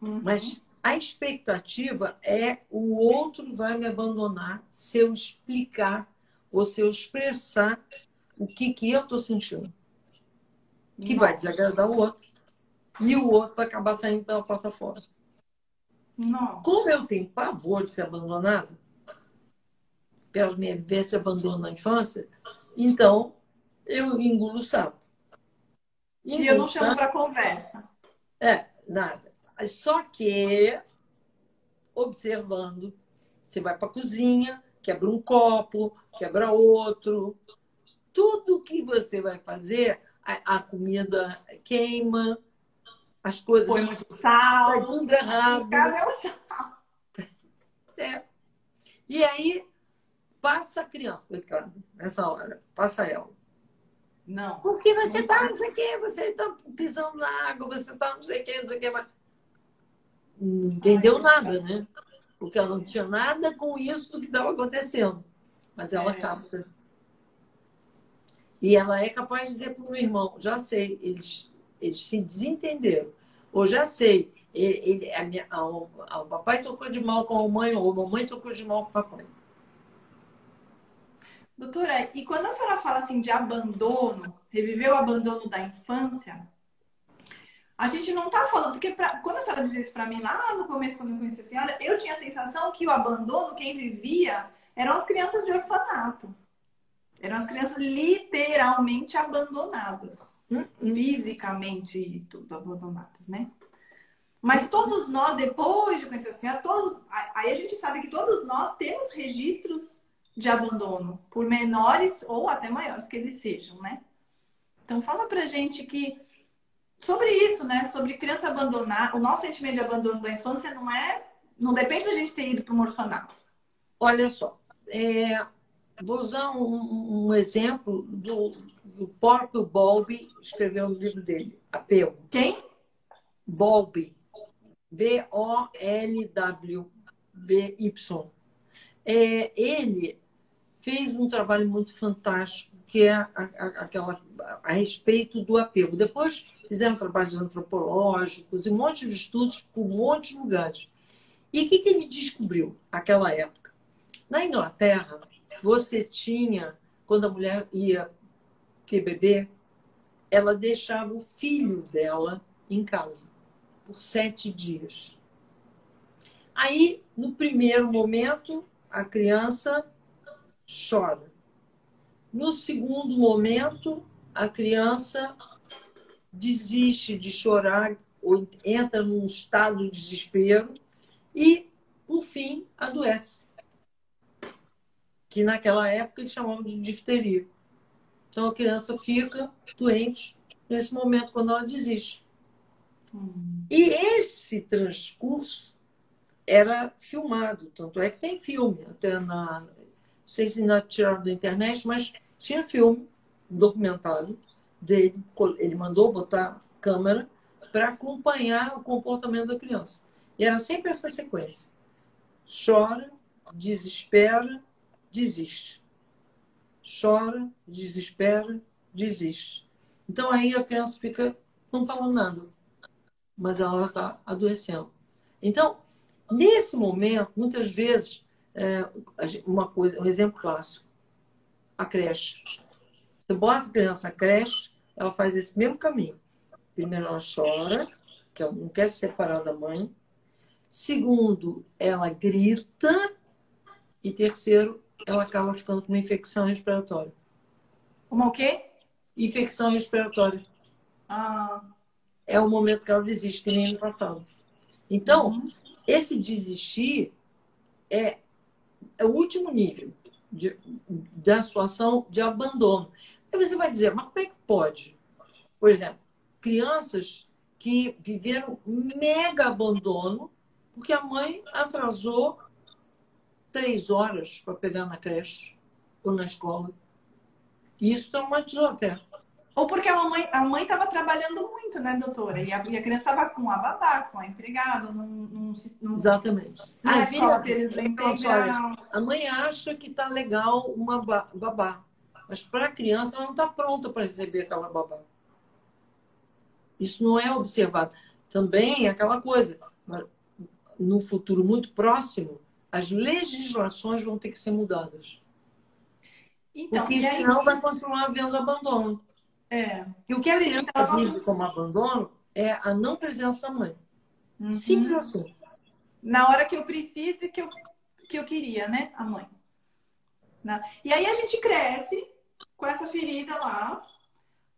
Uhum. Mas a expectativa é o outro vai me abandonar se eu explicar ou se eu expressar o que, que eu estou sentindo. Que Nossa. vai desagradar o outro. E o outro vai acabar saindo pela porta fora. Não. Como eu tenho pavor de ser abandonado, pelas minhas vivências abandono na infância, então eu engulo o sapo. Engulo e eu não chamo para conversa. É, nada. Só que, observando, você vai para a cozinha, quebra um copo, quebra outro. Tudo que você vai fazer, a, a comida queima, as coisas. Põe muito sal. Tá tudo errado. No caso é o sal. É. E aí, passa a criança, coitada, nessa hora. Passa ela. Não. Porque você tá, não sei o quê, você está pisando na água, você está não sei o quê, não sei o quê, mas. Não entendeu Ai, nada, né? Porque ela não tinha nada com isso do que estava acontecendo. Mas ela é. capta. E ela é capaz de dizer para o irmão: já sei, eles eles se desentenderam. Ou já sei, ele, ele, a minha, a, a, o papai tocou de mal com a mãe, ou a mamãe tocou de mal com o papai. Doutora, e quando a senhora fala assim de abandono, reviver o abandono da infância, a gente não está falando, porque pra, quando a senhora dizia isso para mim lá no começo, quando eu conheci a senhora, eu tinha a sensação que o abandono, quem vivia, eram as crianças de orfanato. Eram as crianças literalmente abandonadas. Hum, fisicamente tudo abandonadas, né? Mas todos nós, depois de conhecer a senhora, todos, aí a gente sabe que todos nós temos registros de abandono, por menores ou até maiores que eles sejam, né? Então fala pra gente que sobre isso, né? Sobre criança abandonar, o nosso sentimento de abandono da infância não é, não depende da gente ter ido para um orfanato. Olha só, é, vou usar um, um exemplo do, o próprio Bowlby escreveu no livro dele, Apego. Quem? Bowlby. B-O-L-W-B-Y. É, ele fez um trabalho muito fantástico que é a, a, aquela a respeito do apego. Depois fizeram trabalhos antropológicos e um monte de estudos por um monte de lugares. E o que, que ele descobriu naquela época? Na Inglaterra, você tinha, quando a mulher ia ter bebê, ela deixava o filho dela em casa por sete dias. Aí, no primeiro momento, a criança chora. No segundo momento, a criança desiste de chorar ou entra num estado de desespero e, por fim, adoece. Que naquela época eles chamavam de difteria. Então a criança fica doente nesse momento quando ela desiste. Hum. E esse transcurso era filmado, tanto é que tem filme, até na. Sei se ainda tiraram da internet, mas tinha filme documentado dele. Ele mandou botar câmera para acompanhar o comportamento da criança. E era sempre essa sequência: chora, desespera, desiste. Chora, desespera, desiste. Então aí a criança fica não falando nada, mas ela está adoecendo. Então, nesse momento, muitas vezes, é, uma coisa, um exemplo clássico, a creche. Você bota a criança na creche, ela faz esse mesmo caminho. Primeiro ela chora, que ela não quer se separar da mãe. Segundo, ela grita. E terceiro, ela acaba ficando com uma infecção respiratória. Uma o quê? Infecção respiratória. Ah. É o momento que ela desiste, que nem no passado. Então, uhum. esse desistir é, é o último nível de, da situação de abandono. Aí você vai dizer, mas como é que pode? Por exemplo, crianças que viveram mega abandono porque a mãe atrasou três horas para pegar na creche ou na escola. E isso traumatizou até. Ou porque a mãe a mãe estava trabalhando muito, né, doutora? E a, e a criança estava com a babá, com a empregada, num, num, Exatamente. Na a escola deles A mãe acha que tá legal uma babá, mas para a criança ela não está pronta para receber aquela babá. Isso não é observado. Também é aquela coisa, no futuro muito próximo, as legislações vão ter que ser mudadas. Então, Porque senão aí... vai continuar havendo abandono. É. E o que a criança então, vive como abandono é a não presença da mãe. Uhum. Simples assim. Na hora que eu preciso e que eu, que eu queria, né? A mãe. Né? E aí a gente cresce com essa ferida lá.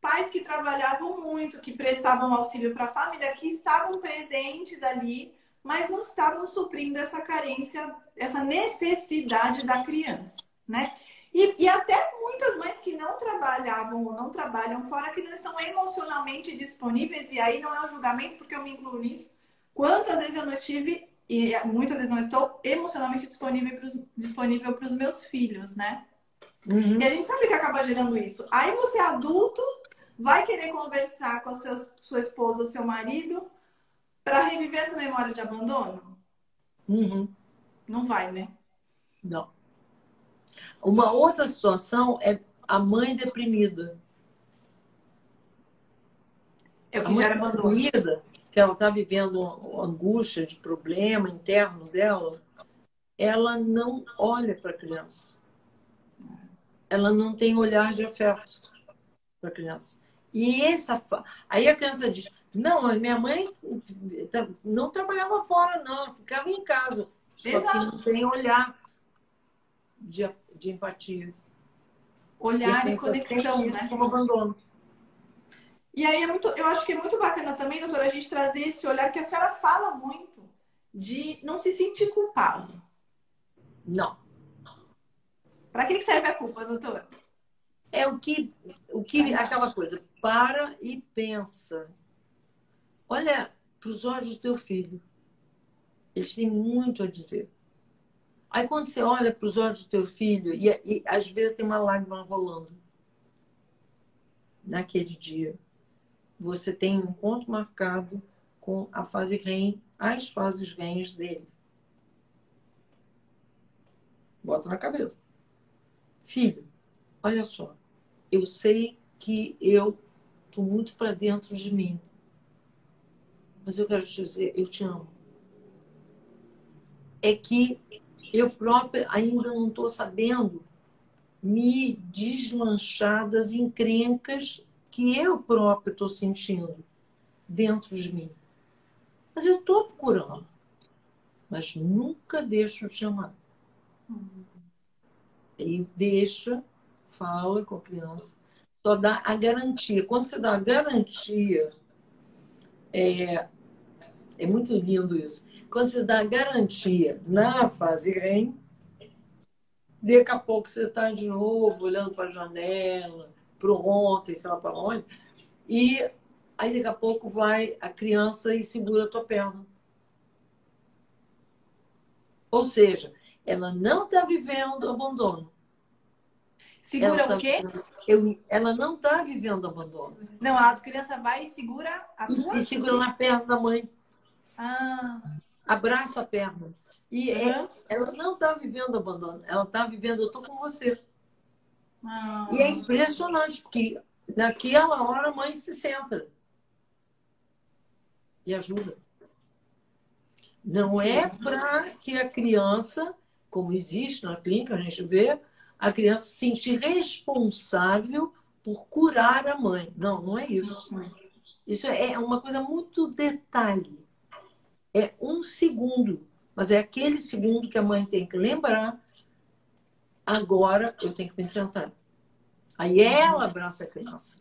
Pais que trabalhavam muito, que prestavam auxílio para a família, que estavam presentes ali, mas não estavam suprindo essa carência, essa necessidade da criança, né? E, e, até muitas mães que não trabalhavam ou não trabalham fora, que não estão emocionalmente disponíveis, e aí não é um julgamento, porque eu me incluo nisso. Quantas vezes eu não estive, e muitas vezes não estou, emocionalmente disponível para os meus filhos, né? Uhum. E a gente sabe que acaba gerando isso. Aí você, adulto, vai querer conversar com a seu, sua esposa ou seu marido para reviver essa memória de abandono? Uhum. Não vai, né? Não. Uma outra situação é a mãe deprimida. É o que gera abandono. Deprimida, que ela está vivendo angústia de problema interno dela, ela não olha para a criança. Ela não tem olhar de afeto para a criança. E essa. Aí a criança diz: Não, minha mãe não trabalhava fora, não, ficava em casa. Só que não tem olhar de, de empatia. Olhar e conexão, né? Como abandono. E aí é muito, eu acho que é muito bacana também, doutora, a gente trazer esse olhar que a senhora fala muito de não se sentir culpado. Não. Para que serve a culpa, doutora? É o que, o que aquela coisa, para e pensa. Olha para os olhos do teu filho. Eles têm muito a dizer. Aí quando você olha para os olhos do teu filho, e, e às vezes tem uma lágrima rolando naquele dia, você tem um ponto marcado com a fase REM, as fases REMs dele. Bota na cabeça. Filho, olha só, eu sei que eu estou muito para dentro de mim, mas eu quero te dizer, eu te amo. É que eu própria ainda não estou sabendo me deslanchar das encrencas que eu própria estou sentindo dentro de mim. Mas eu estou procurando. Mas nunca deixo de amar. E deixa, fala com a criança, só dá a garantia. Quando você dá a garantia, é, é muito lindo isso quando você dá garantia na fase REM, daqui a pouco você está de novo olhando para a janela, para ontem, sei lá para onde, e aí daqui a pouco vai a criança e segura a tua perna. Ou seja, ela não está vivendo abandono. Segura tá o quê? eu, ela não está vivendo abandono. Não, a criança vai e segura a tua. E segura na perna da mãe. Ah abraça a perna. E uhum. é, ela não está vivendo abandono, ela está vivendo, eu estou com você. Ah. E é impressionante, porque naquela hora a mãe se senta e ajuda. Não é para que a criança, como existe na clínica, a gente vê, a criança se sentir responsável por curar a mãe. Não, não é isso. Isso é uma coisa muito detalhe. É um segundo, mas é aquele segundo que a mãe tem que lembrar. Agora eu tenho que me sentar. Aí ela abraça a criança.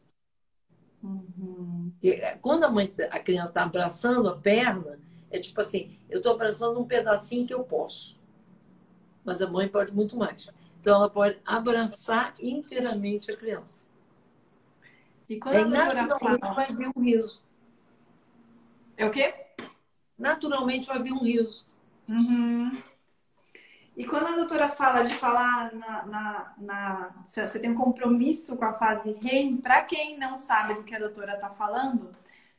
Uhum. É, quando a mãe, a criança está abraçando a perna, é tipo assim, eu estou abraçando um pedacinho que eu posso. Mas a mãe pode muito mais. Então ela pode abraçar inteiramente a criança. E quando Aí, a doutora fala... vai vir um riso. É o quê? Naturalmente vai vir um riso. Uhum. E quando a doutora fala de falar na, na, na você tem um compromisso com a fase REM, para quem não sabe do que a doutora está falando,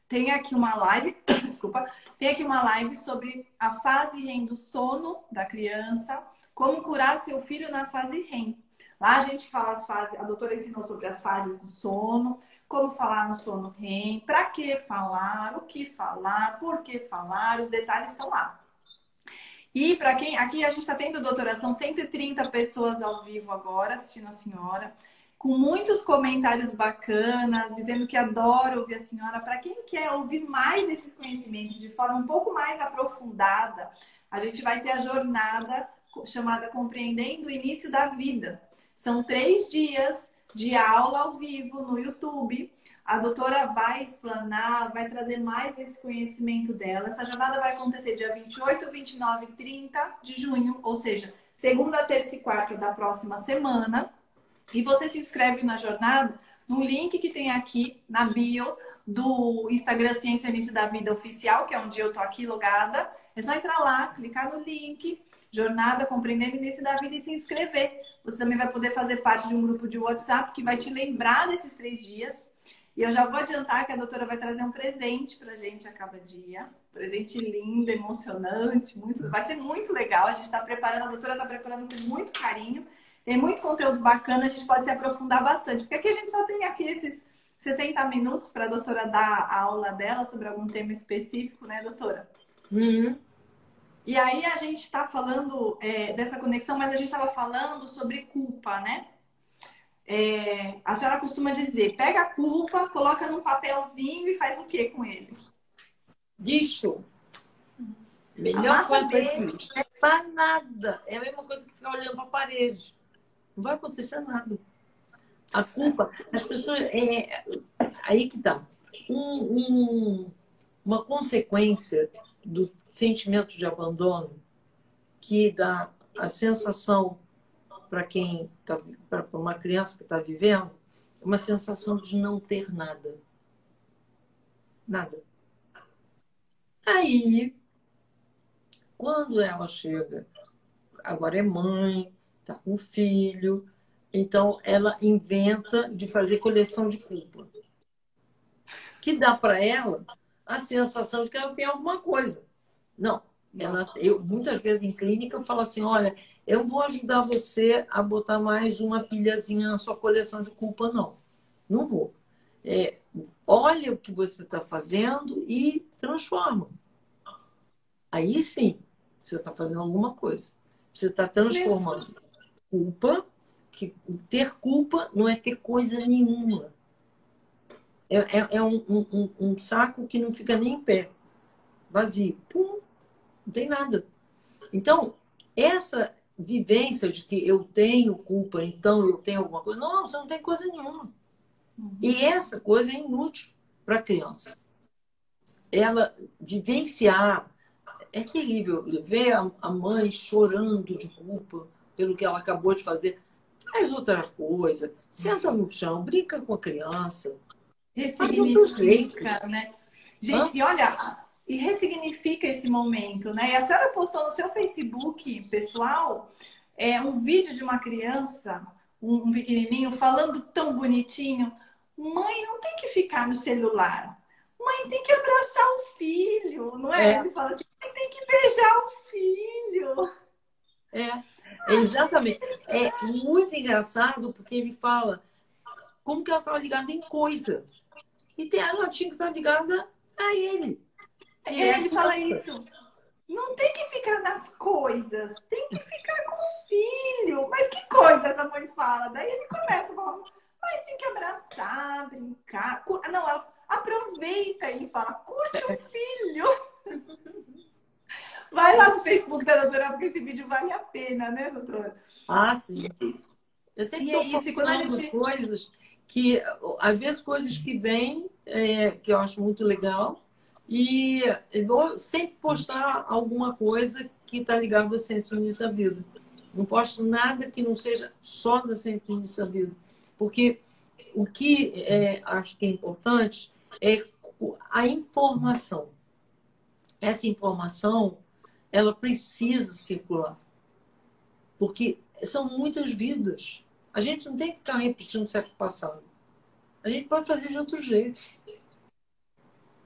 tem aqui uma live, <coughs> desculpa, tem aqui uma live sobre a fase REM do sono da criança, como curar seu filho na fase REM. Lá a gente fala as fases, a doutora ensinou sobre as fases do sono, como falar no sono REM, para que falar, o que falar, por que falar, os detalhes estão lá. E para quem. Aqui a gente está tendo, doutora, são 130 pessoas ao vivo agora assistindo a senhora, com muitos comentários bacanas, dizendo que adora ouvir a senhora. Para quem quer ouvir mais desses conhecimentos de forma um pouco mais aprofundada, a gente vai ter a jornada chamada Compreendendo o Início da Vida. São três dias de aula ao vivo no YouTube a doutora vai explanar, vai trazer mais esse conhecimento dela. Essa jornada vai acontecer dia 28, 29 e 30 de junho, ou seja, segunda, terça e quarta da próxima semana. E você se inscreve na jornada no link que tem aqui na bio do Instagram Ciência Início da Vida Oficial, que é onde eu tô aqui logada. É só entrar lá, clicar no link, Jornada Compreendendo Início da Vida e se inscrever. Você também vai poder fazer parte de um grupo de WhatsApp que vai te lembrar desses três dias e eu já vou adiantar que a doutora vai trazer um presente pra gente a cada dia. Presente lindo, emocionante, muito, vai ser muito legal. A gente está preparando, a doutora está preparando com muito carinho. Tem muito conteúdo bacana, a gente pode se aprofundar bastante. Porque aqui a gente só tem aqui esses 60 minutos para a doutora dar a aula dela sobre algum tema específico, né, doutora? Uhum. E aí a gente está falando é, dessa conexão, mas a gente estava falando sobre culpa, né? é, a senhora costuma dizer, pega a culpa, coloca num papelzinho e faz o que com ele? Lixo. Melhor coisa é para nada. É a mesma coisa que ficar olhando para a parede. Não vai acontecer nada. A culpa, as pessoas. É, aí que tá. Um, um, uma consequência do sentimento de abandono que dá a sensação para quem tá, para uma criança que está vivendo, é uma sensação de não ter nada. Nada. Aí, quando ela chega, agora é mãe, está com filho, então ela inventa de fazer coleção de culpa. Que dá para ela a sensação de que ela tem alguma coisa. Não, ela, eu, muitas vezes em clínica eu falo assim, olha, eu vou ajudar você a botar mais uma pilhazinha na sua coleção de culpa, não. Não vou. É, olha o que você está fazendo e transforma. Aí sim, você está fazendo alguma coisa. Você está transformando culpa, que ter culpa não é ter coisa nenhuma. É, é, é um, um, um, saco que não fica nem em pé. Vazio. Pum, não tem nada. Então, essa vivência de que eu tenho culpa, então eu tenho alguma coisa. Não, você não tem coisa nenhuma. Uhum. E essa coisa é inútil para a criança. Ela vivenciar é terrível ver a mãe chorando de culpa pelo que ela acabou de fazer. Faz outra coisa, senta no chão, brinca com a criança. Ressignifica, né? Gente, Hã? e olha, e ressignifica esse momento, né? E a senhora postou no seu Facebook pessoal é, um vídeo de uma criança, um, um pequenininho, falando tão bonitinho: mãe, não tem que ficar no celular. mãe tem que abraçar o filho, não é? é. Ele fala assim, mãe tem que beijar o filho. É, exatamente. É muito engraçado porque ele fala como que ela estava ligada em coisa. E tem, ela tinha que estar ligada a ele. É, ele fala isso. Não tem que ficar nas coisas, tem que ficar com o filho. Mas que coisa essa mãe fala? Daí ele começa a falar, mas tem que abraçar, brincar. Não, ela aproveita, ele fala, curte o filho. <laughs> Vai lá no Facebook da doutora, porque esse vídeo vale a pena, né, doutora? Ah, sim. Eu sempre estou é isso, quando a gente... coisas que, às vezes, coisas que vêm, é, que eu acho muito legal, e vou sempre postar alguma coisa que está ligada a Centro da Vida. Não posto nada que não seja só da Centro da Vida. Porque o que é, acho que é importante é a informação. Essa informação, ela precisa circular. Porque são muitas vidas. A gente não tem que ficar repetindo o século passado. A gente pode fazer de outro jeito.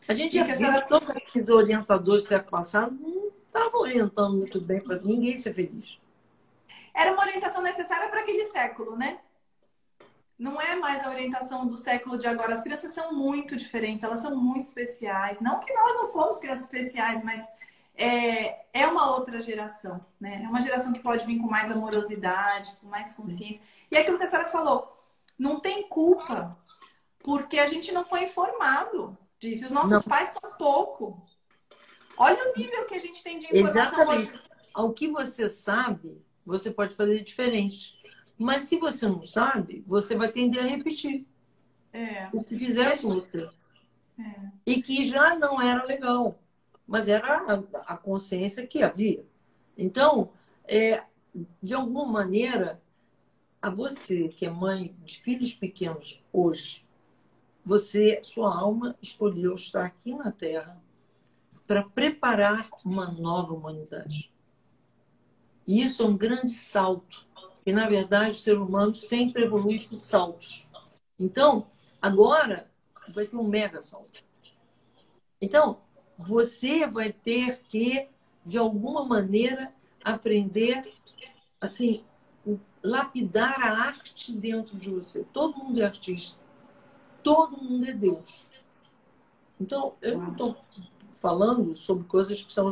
A gente já viu todos aqueles orientadores do século passado não estavam orientando muito bem para ninguém ser feliz. Era uma orientação necessária para aquele século, né? Não é mais a orientação do século de agora. As crianças são muito diferentes, elas são muito especiais. Não que nós não fomos crianças especiais, mas é, é uma outra geração, né? É uma geração que pode vir com mais amorosidade, com mais consciência. E é aquilo que a senhora falou, não tem culpa, porque a gente não foi informado disso. Os nossos não. pais pouco. Olha o nível que a gente tem de informação. Exatamente. Hoje. Ao que você sabe, você pode fazer diferente. Mas se você não sabe, você vai tender a repetir é. o que fizeram com você. É. E que já não era legal, mas era a, a consciência que havia. Então, é, de alguma maneira, a você que é mãe de filhos pequenos hoje, você, sua alma escolheu estar aqui na Terra para preparar uma nova humanidade. E isso é um grande salto. E, na verdade, o ser humano sempre evolui por saltos. Então, agora vai ter um mega salto. Então, você vai ter que, de alguma maneira, aprender, assim, lapidar a arte dentro de você. Todo mundo é artista. Todo mundo é Deus. Então, eu não estou falando sobre coisas que são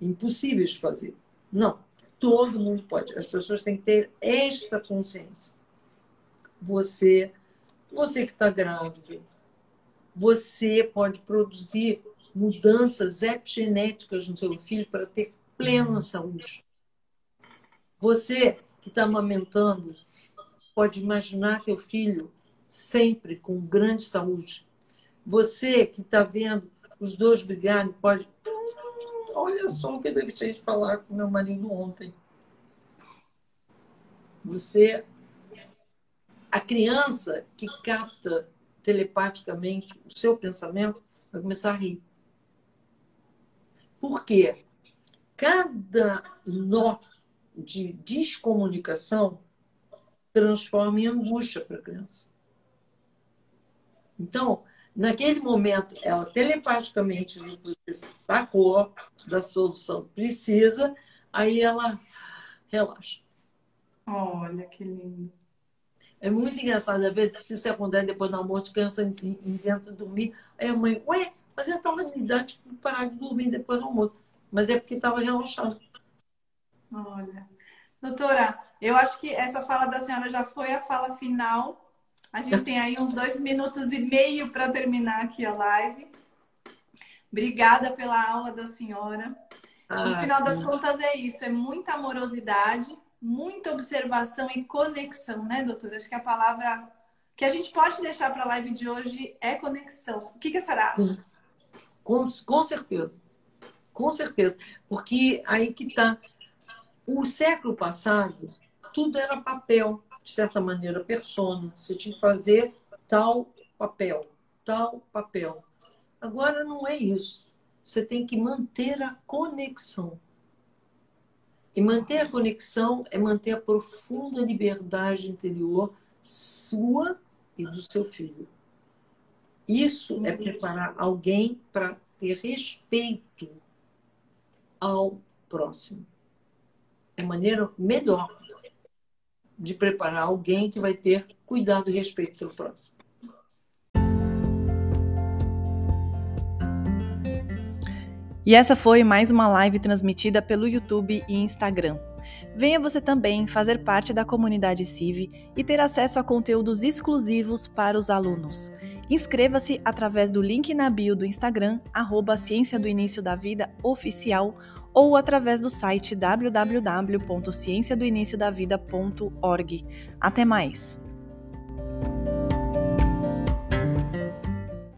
impossíveis de fazer. Não. Todo mundo pode. As pessoas têm que ter esta consciência. Você, você que está grávida, você pode produzir mudanças epigenéticas no seu filho para ter plena saúde. Você que está amamentando pode imaginar teu filho sempre com grande saúde. Você que está vendo os dois brigarem pode. Olha só o que eu deixei de falar com meu marido ontem. Você. A criança que capta telepaticamente o seu pensamento vai começar a rir. Por quê? Cada nó de descomunicação transforma em angústia para a criança. Então, naquele momento, ela telepaticamente sacou da solução precisa, aí ela relaxa. Olha que lindo. É muito engraçado, às vezes, se isso acontece depois do almoço, a criança inventa dormir. Aí a mãe, ué, mas eu estava de idade de parar de dormir depois do almoço. Mas é porque estava relaxado. Olha. Doutora, eu acho que essa fala da senhora já foi a fala final. A gente tem aí uns dois minutos e meio para terminar aqui a live. Obrigada pela aula da senhora. Ah, no final das contas é isso, é muita amorosidade, muita observação e conexão, né, doutora? Acho que a palavra que a gente pode deixar para a live de hoje é conexão. O que, que a senhora acha? Com, com certeza. Com certeza. Porque aí que está. O século passado, tudo era papel, de certa maneira, persona. Você tinha que fazer tal papel, tal papel. Agora não é isso. Você tem que manter a conexão. E manter a conexão é manter a profunda liberdade interior sua e do seu filho. Isso é preparar alguém para ter respeito ao próximo. É a maneira melhor de preparar alguém que vai ter cuidado e respeito pelo próximo. E essa foi mais uma live transmitida pelo YouTube e Instagram. Venha você também fazer parte da comunidade CIV e ter acesso a conteúdos exclusivos para os alunos. Inscreva-se através do link na bio do Instagram, arroba Ciência do Início da Vida Oficial, ou através do site www.cienciadoiniciodavida.org. Até mais!